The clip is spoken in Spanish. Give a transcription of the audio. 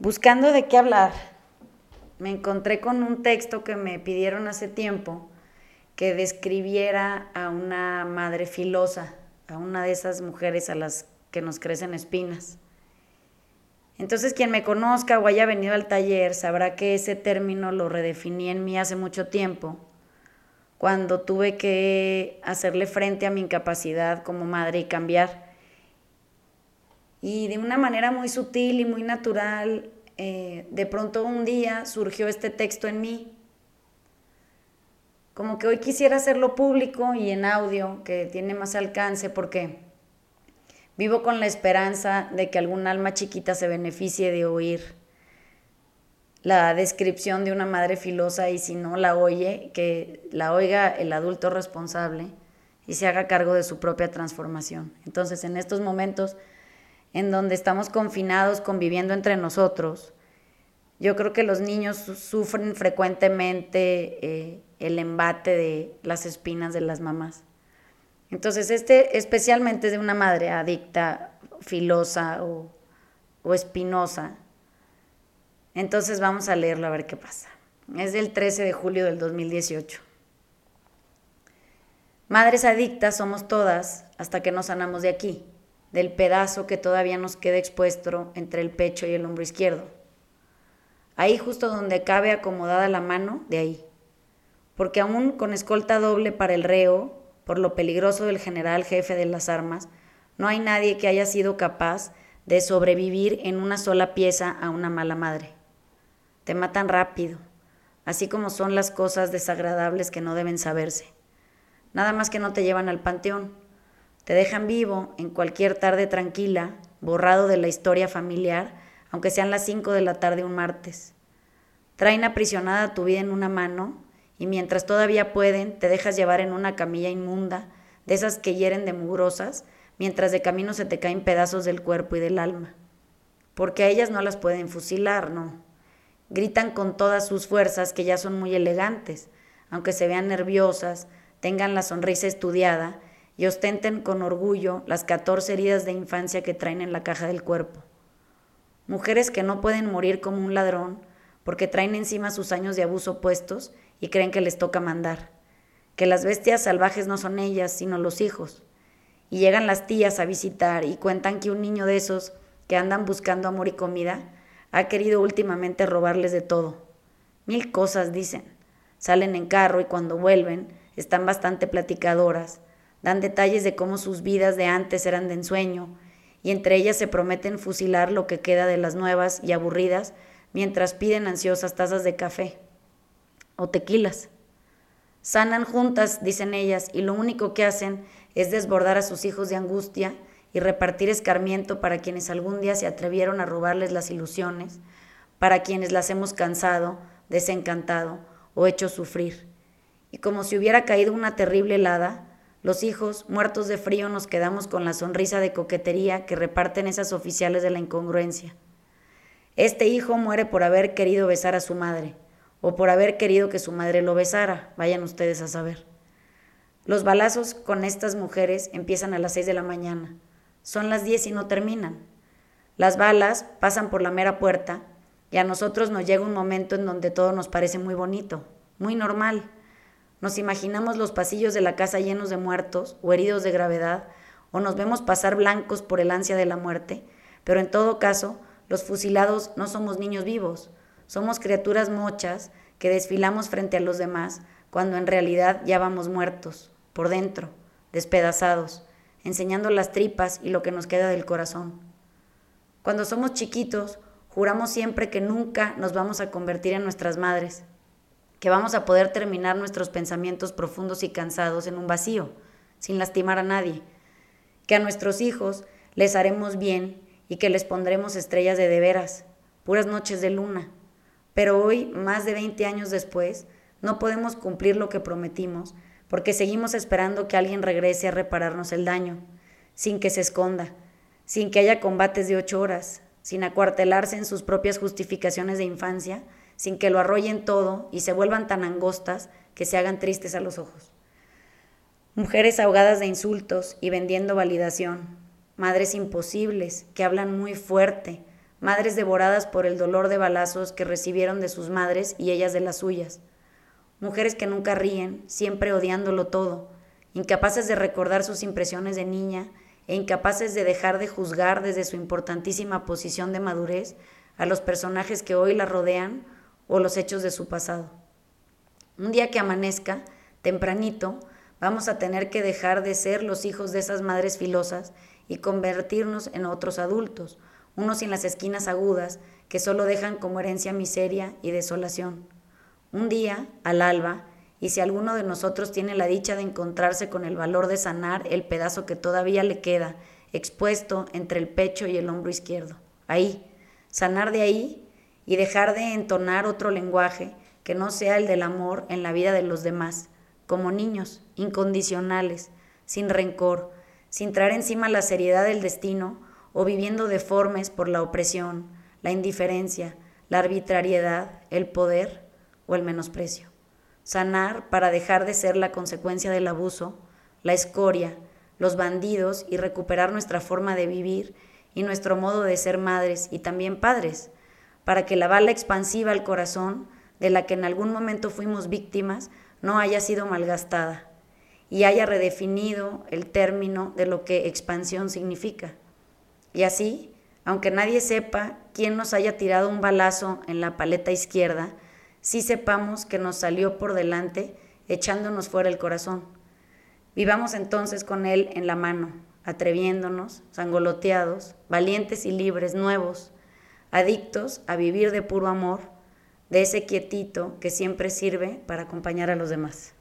Buscando de qué hablar, me encontré con un texto que me pidieron hace tiempo que describiera a una madre filosa, a una de esas mujeres a las que nos crecen espinas. Entonces quien me conozca o haya venido al taller sabrá que ese término lo redefiní en mí hace mucho tiempo, cuando tuve que hacerle frente a mi incapacidad como madre y cambiar y de una manera muy sutil y muy natural, eh, de pronto un día surgió este texto en mí. Como que hoy quisiera hacerlo público y en audio, que tiene más alcance, porque vivo con la esperanza de que algún alma chiquita se beneficie de oír la descripción de una madre filosa y si no la oye, que la oiga el adulto responsable y se haga cargo de su propia transformación. Entonces, en estos momentos en donde estamos confinados conviviendo entre nosotros. Yo creo que los niños sufren frecuentemente eh, el embate de las espinas de las mamás. Entonces, este especialmente es de una madre adicta, filosa o, o espinosa. Entonces vamos a leerlo a ver qué pasa. Es del 13 de julio del 2018. Madres adictas somos todas hasta que nos sanamos de aquí del pedazo que todavía nos queda expuesto entre el pecho y el hombro izquierdo. Ahí justo donde cabe acomodada la mano, de ahí. Porque aún con escolta doble para el reo, por lo peligroso del general jefe de las armas, no hay nadie que haya sido capaz de sobrevivir en una sola pieza a una mala madre. Te matan rápido, así como son las cosas desagradables que no deben saberse. Nada más que no te llevan al panteón te dejan vivo en cualquier tarde tranquila, borrado de la historia familiar, aunque sean las 5 de la tarde un martes. Traen aprisionada tu vida en una mano y mientras todavía pueden, te dejas llevar en una camilla inmunda, de esas que hieren de mugrosas, mientras de camino se te caen pedazos del cuerpo y del alma. Porque a ellas no las pueden fusilar, no. Gritan con todas sus fuerzas que ya son muy elegantes, aunque se vean nerviosas, tengan la sonrisa estudiada y ostenten con orgullo las 14 heridas de infancia que traen en la caja del cuerpo. Mujeres que no pueden morir como un ladrón porque traen encima sus años de abuso puestos y creen que les toca mandar, que las bestias salvajes no son ellas, sino los hijos. Y llegan las tías a visitar y cuentan que un niño de esos que andan buscando amor y comida ha querido últimamente robarles de todo. Mil cosas dicen. Salen en carro y cuando vuelven están bastante platicadoras, dan detalles de cómo sus vidas de antes eran de ensueño, y entre ellas se prometen fusilar lo que queda de las nuevas y aburridas mientras piden ansiosas tazas de café o tequilas. Sanan juntas, dicen ellas, y lo único que hacen es desbordar a sus hijos de angustia y repartir escarmiento para quienes algún día se atrevieron a robarles las ilusiones, para quienes las hemos cansado, desencantado o hecho sufrir. Y como si hubiera caído una terrible helada, los hijos, muertos de frío, nos quedamos con la sonrisa de coquetería que reparten esas oficiales de la incongruencia. Este hijo muere por haber querido besar a su madre, o por haber querido que su madre lo besara, vayan ustedes a saber. Los balazos con estas mujeres empiezan a las seis de la mañana. Son las diez y no terminan. Las balas pasan por la mera puerta y a nosotros nos llega un momento en donde todo nos parece muy bonito, muy normal nos imaginamos los pasillos de la casa llenos de muertos o heridos de gravedad, o nos vemos pasar blancos por el ansia de la muerte, pero en todo caso, los fusilados no somos niños vivos, somos criaturas mochas que desfilamos frente a los demás cuando en realidad ya vamos muertos, por dentro, despedazados, enseñando las tripas y lo que nos queda del corazón. Cuando somos chiquitos, juramos siempre que nunca nos vamos a convertir en nuestras madres, que vamos a poder terminar nuestros pensamientos profundos y cansados en un vacío, sin lastimar a nadie, que a nuestros hijos les haremos bien y que les pondremos estrellas de de veras, puras noches de luna. Pero hoy, más de 20 años después, no podemos cumplir lo que prometimos porque seguimos esperando que alguien regrese a repararnos el daño, sin que se esconda, sin que haya combates de ocho horas, sin acuartelarse en sus propias justificaciones de infancia, sin que lo arrollen todo y se vuelvan tan angostas que se hagan tristes a los ojos. Mujeres ahogadas de insultos y vendiendo validación, madres imposibles que hablan muy fuerte, madres devoradas por el dolor de balazos que recibieron de sus madres y ellas de las suyas, mujeres que nunca ríen, siempre odiándolo todo, incapaces de recordar sus impresiones de niña e incapaces de dejar de juzgar desde su importantísima posición de madurez a los personajes que hoy la rodean o los hechos de su pasado. Un día que amanezca, tempranito, vamos a tener que dejar de ser los hijos de esas madres filosas y convertirnos en otros adultos, unos sin las esquinas agudas que solo dejan como herencia miseria y desolación. Un día, al alba, y si alguno de nosotros tiene la dicha de encontrarse con el valor de sanar el pedazo que todavía le queda expuesto entre el pecho y el hombro izquierdo, ahí, sanar de ahí y dejar de entonar otro lenguaje que no sea el del amor en la vida de los demás, como niños, incondicionales, sin rencor, sin traer encima la seriedad del destino o viviendo deformes por la opresión, la indiferencia, la arbitrariedad, el poder o el menosprecio. Sanar para dejar de ser la consecuencia del abuso, la escoria, los bandidos y recuperar nuestra forma de vivir y nuestro modo de ser madres y también padres, para que la bala expansiva al corazón, de la que en algún momento fuimos víctimas, no haya sido malgastada y haya redefinido el término de lo que expansión significa. Y así, aunque nadie sepa quién nos haya tirado un balazo en la paleta izquierda, sí sepamos que nos salió por delante echándonos fuera el corazón. Vivamos entonces con él en la mano, atreviéndonos, sangoloteados, valientes y libres, nuevos, adictos a vivir de puro amor, de ese quietito que siempre sirve para acompañar a los demás.